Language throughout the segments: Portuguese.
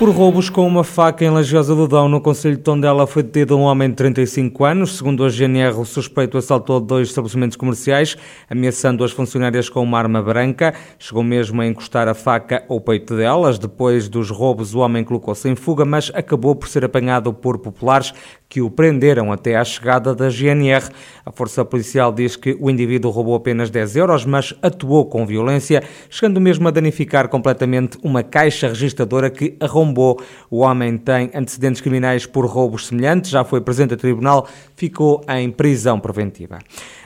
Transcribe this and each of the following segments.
Por roubos com uma faca em Lagiosa do Dão, no Conselho de Tondela, foi detido um homem de 35 anos. Segundo a GNR, o suspeito assaltou dois estabelecimentos comerciais, ameaçando as funcionárias com uma arma branca. Chegou mesmo a encostar a faca ao peito delas. Depois dos roubos, o homem colocou-se em fuga, mas acabou por ser apanhado por populares que o prenderam até à chegada da GNR. A Força Policial diz que o indivíduo roubou apenas 10 euros, mas atuou com violência, chegando mesmo a danificar completamente uma caixa registradora que arrombou. O homem tem antecedentes criminais por roubos semelhantes, já foi presente a tribunal, ficou em prisão preventiva.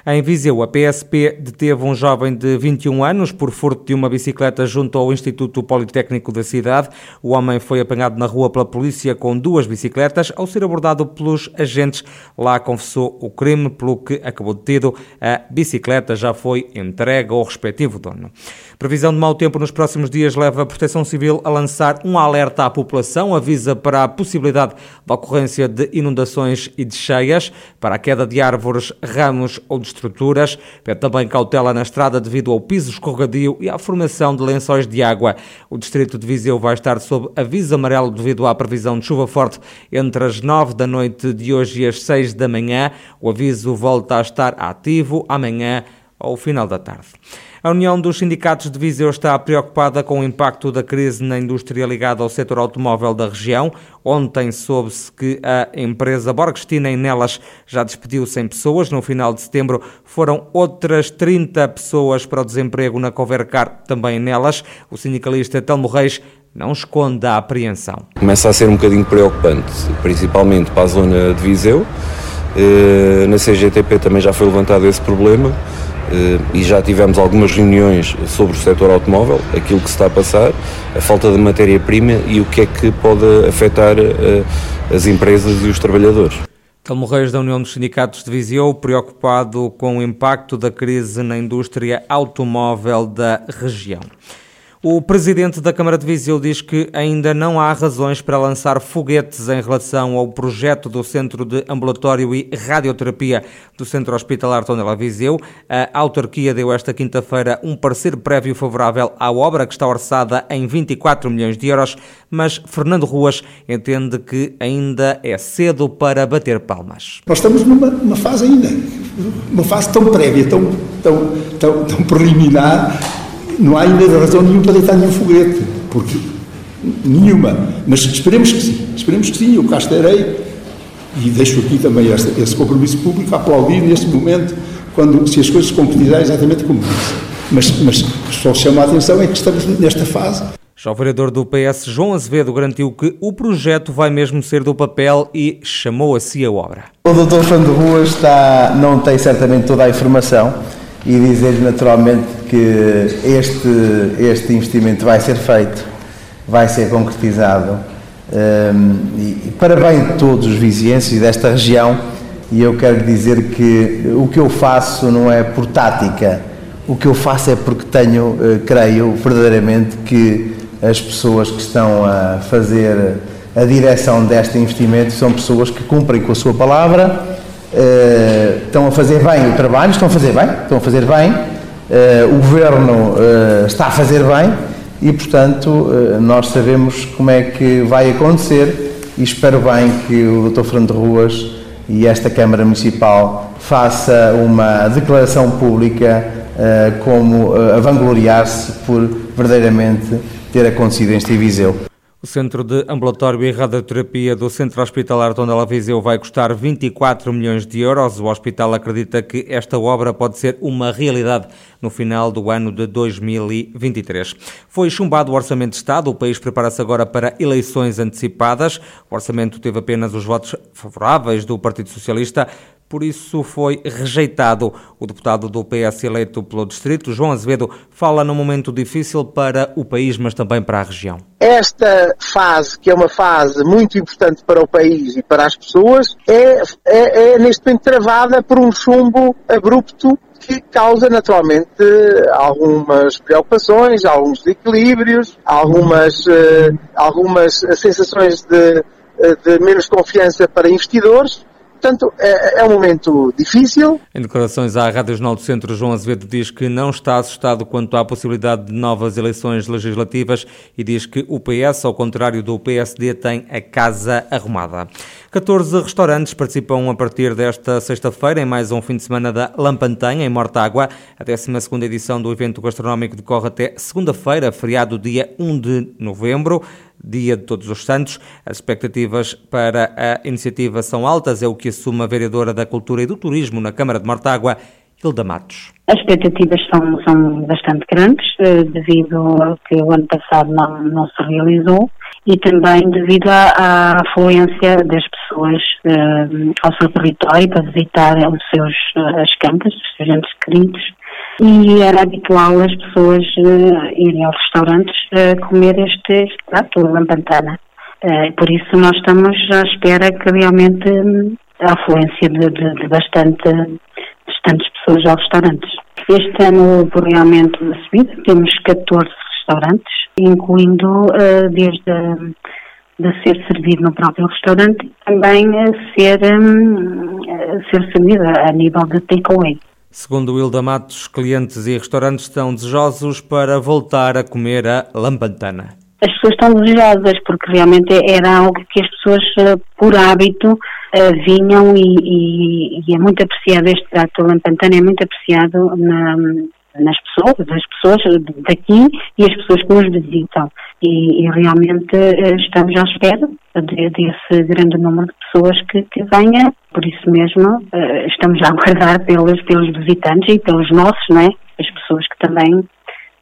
Em Viseu, a PSP deteve um jovem de 21 anos por furto de uma bicicleta junto ao Instituto Politécnico da cidade. O homem foi apanhado na rua pela polícia com duas bicicletas. Ao ser abordado pelos agentes, lá confessou o crime, pelo que acabou detido. A bicicleta já foi entregue ao respectivo dono. Previsão de mau tempo nos próximos dias leva a Proteção Civil a lançar um alerta à população, avisa para a possibilidade da ocorrência de inundações e de cheias, para a queda de árvores, ramos ou de estruturas. Pede também cautela na estrada devido ao piso escorregadio e à formação de lençóis de água. O distrito de Viseu vai estar sob aviso amarelo devido à previsão de chuva forte entre as 9 da noite de hoje e as 6 da manhã. O aviso volta a estar ativo amanhã ao final da tarde. A União dos Sindicatos de Viseu está preocupada com o impacto da crise na indústria ligada ao setor automóvel da região. Ontem soube-se que a empresa Borgestina em Nelas já despediu 100 pessoas. No final de setembro foram outras 30 pessoas para o desemprego na Covercar, também nelas. O sindicalista Telmo Reis não esconde a apreensão. Começa a ser um bocadinho preocupante, principalmente para a zona de Viseu. Eh, na CGTP também já foi levantado esse problema. Eh, e já tivemos algumas reuniões sobre o setor automóvel, aquilo que se está a passar, a falta de matéria-prima e o que é que pode afetar eh, as empresas e os trabalhadores. Telmo Reis da União dos Sindicatos de Viseu, preocupado com o impacto da crise na indústria automóvel da região. O presidente da Câmara de Viseu diz que ainda não há razões para lançar foguetes em relação ao projeto do Centro de Ambulatório e Radioterapia do Centro Hospitalar Tondela Viseu. A autarquia deu esta quinta-feira um parecer prévio favorável à obra, que está orçada em 24 milhões de euros, mas Fernando Ruas entende que ainda é cedo para bater palmas. Nós estamos numa, fase ainda, uma fase tão prévia, tão, tão, tão, tão preliminar, não há ainda razão nenhuma para deitar nenhum foguete, porque nenhuma. Mas esperemos que sim, esperemos que sim, eu cá estarei e deixo aqui também esse, esse compromisso público a aplaudir neste momento, quando, se as coisas se concretizarem exatamente como disse. Mas, mas só chama a atenção é que estamos nesta fase. Já o vereador do PS, João Azevedo, garantiu que o projeto vai mesmo ser do papel e chamou a si a obra. O doutor Fernando Ruas está, não tem certamente toda a informação, e dizer naturalmente que este, este investimento vai ser feito, vai ser concretizado. Um, e, para bem de todos os vizienses e desta região e eu quero dizer que o que eu faço não é por tática, o que eu faço é porque tenho, uh, creio verdadeiramente que as pessoas que estão a fazer a direção deste investimento são pessoas que cumprem com a sua palavra uh, estão a fazer bem o trabalho, estão a fazer bem, estão a fazer bem, o Governo uh, está a fazer bem e, portanto, nós sabemos como é que vai acontecer e espero bem que o Dr. Fernando Ruas e esta Câmara Municipal faça uma declaração pública como a vangloriar-se por verdadeiramente ter acontecido em Viseu. O Centro de Ambulatório e Radioterapia do Centro Hospitalar Tondela Viseu vai custar 24 milhões de euros. O hospital acredita que esta obra pode ser uma realidade no final do ano de 2023. Foi chumbado o Orçamento de Estado. O país prepara-se agora para eleições antecipadas. O orçamento teve apenas os votos favoráveis do Partido Socialista por isso foi rejeitado. O deputado do PS eleito pelo distrito, João Azevedo, fala num momento difícil para o país, mas também para a região. Esta fase, que é uma fase muito importante para o país e para as pessoas, é, é, é neste momento travada por um chumbo abrupto que causa naturalmente algumas preocupações, alguns desequilíbrios, algumas, uh, algumas sensações de, de menos confiança para investidores Portanto, é, é, um momento difícil. Em declarações à Rádio Jornal do Centro, João Azevedo diz que não está assustado quanto à possibilidade de novas eleições legislativas e diz que o PS, ao contrário do PSD, tem a casa arrumada. 14 restaurantes participam a partir desta sexta-feira em mais um fim de semana da Lampantanha, em Mortágua. A 12 edição do evento gastronómico decorre até segunda-feira, feriado dia 1 de novembro dia de Todos os Santos. As expectativas para a iniciativa são altas, é o que assume a vereadora da Cultura e do Turismo na Câmara de Mortágua, Hilda Matos. As expectativas são, são bastante grandes, eh, devido ao que o ano passado não, não se realizou e também devido à, à afluência das pessoas uh, ao seu território para visitar os seus, uh, as campas, os seus entes queridos e era habitual as pessoas uh, irem aos restaurantes uh, comer este, prato, a lampantana. Por isso nós estamos à espera que realmente um, a afluência de, de, de bastante, bastantes pessoas aos restaurantes. Este ano por realmente uma subida, temos 14 restaurantes, incluindo uh, desde de ser servido no próprio restaurante também a ser, um, a ser servido a nível de takeaway. Segundo Hilda Matos, clientes e restaurantes estão desejosos para voltar a comer a lampantana. As pessoas estão desejosas porque realmente era algo que as pessoas, eh, por hábito, eh, vinham e, e, e é muito apreciado este prato. A lampantana é muito apreciado na, nas pessoas, das pessoas daqui e as pessoas que nos visitam. E, e realmente eh, estamos à espera de, desse grande número de pessoas que, que venha. Por isso mesmo, uh, estamos a aguardar pelos, pelos visitantes e pelos nossos, não é? As pessoas que também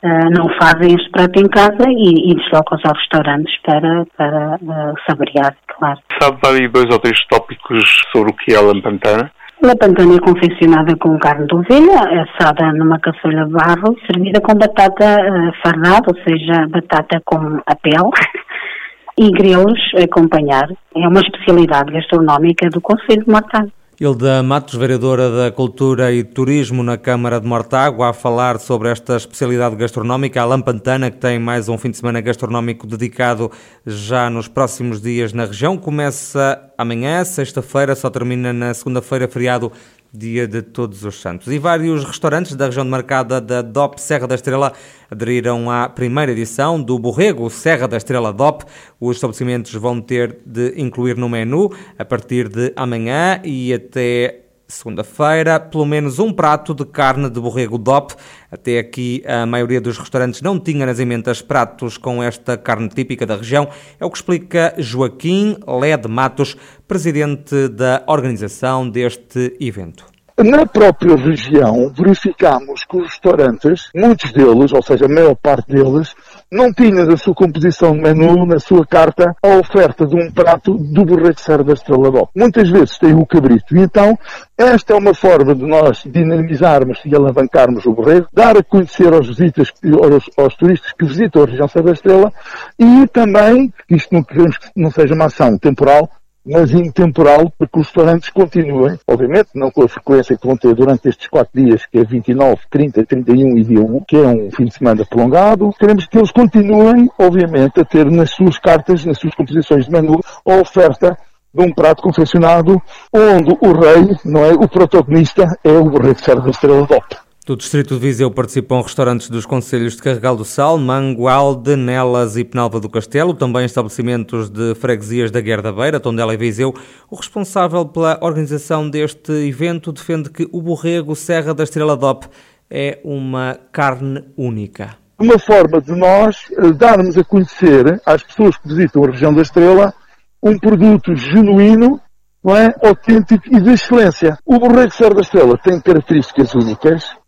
uh, não fazem este prato em casa e, e deslocam-se aos restaurantes para, para uh, saborear, claro. Sabe aí dois ou três tópicos sobre o que é a lampantana? A pantana é confeccionada com carne de ovelha, assada numa caçolha de barro, servida com batata uh, fardada, ou seja, batata com a pele, e grelos a acompanhar. É uma especialidade gastronómica do Conselho de Mortágua. Hilda Matos, vereadora da Cultura e Turismo na Câmara de Mortágua, a falar sobre esta especialidade gastronómica, a Lampantana, que tem mais um fim de semana gastronómico dedicado já nos próximos dias na região. Começa amanhã, sexta-feira, só termina na segunda-feira, feriado Dia de Todos os Santos. E vários restaurantes da região demarcada da DOP Serra da Estrela aderiram à primeira edição do Borrego Serra da Estrela DOP. Os estabelecimentos vão ter de incluir no menu, a partir de amanhã e até segunda-feira, pelo menos um prato de carne de borrego DOP. Até aqui, a maioria dos restaurantes não tinha nas emendas pratos com esta carne típica da região. É o que explica Joaquim Led Matos, presidente da organização deste evento. Na própria região, verificamos que os restaurantes, muitos deles, ou seja, a maior parte deles, não tinham na sua composição de menu, na sua carta, a oferta de um prato do borrego serra da Estrela d'Op. Muitas vezes tem o cabrito. E então, esta é uma forma de nós dinamizarmos e alavancarmos o borrego, dar a conhecer aos visitas, aos, aos turistas que visitam a região Serra da Estrela e também, isto não queremos que não seja uma ação temporal, mas intemporal para que os restaurantes continuem, obviamente, não com a frequência que vão ter durante estes quatro dias, que é 29, 30, 31 e dia 1, que é um fim de semana prolongado. Queremos que eles continuem, obviamente, a ter nas suas cartas, nas suas composições de menu, a oferta de um prato confeccionado onde o rei, não é, o protagonista, é o rei de Serra da Estrela DOP. Do Distrito de Viseu participam restaurantes dos Conselhos de Carregal do Sal, Mangualde, Nelas e Penalva do Castelo, também estabelecimentos de freguesias da Guerra da Beira, Tondela e Viseu. O responsável pela organização deste evento defende que o borrego Serra da Estrela DOP é uma carne única. Uma forma de nós eh, darmos a conhecer às pessoas que visitam a região da Estrela um produto genuíno, não é? autêntico e de excelência. O borrego Serra da Estrela tem características únicas,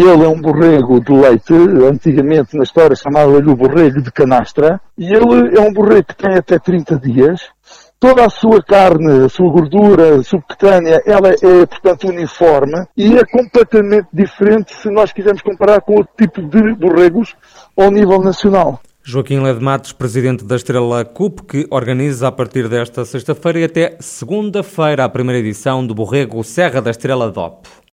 ele é um borrego de leite, antigamente na história chamava-lhe o borrego de canastra, e ele é um borrego que tem até 30 dias. Toda a sua carne, a sua gordura subcutânea, ela é, portanto, uniforme e é completamente diferente se nós quisermos comparar com outro tipo de borregos ao nível nacional. Joaquim Led Matos, presidente da Estrela CUP, que organiza a partir desta sexta-feira e até segunda-feira a primeira edição do Borrego Serra da Estrela DOP.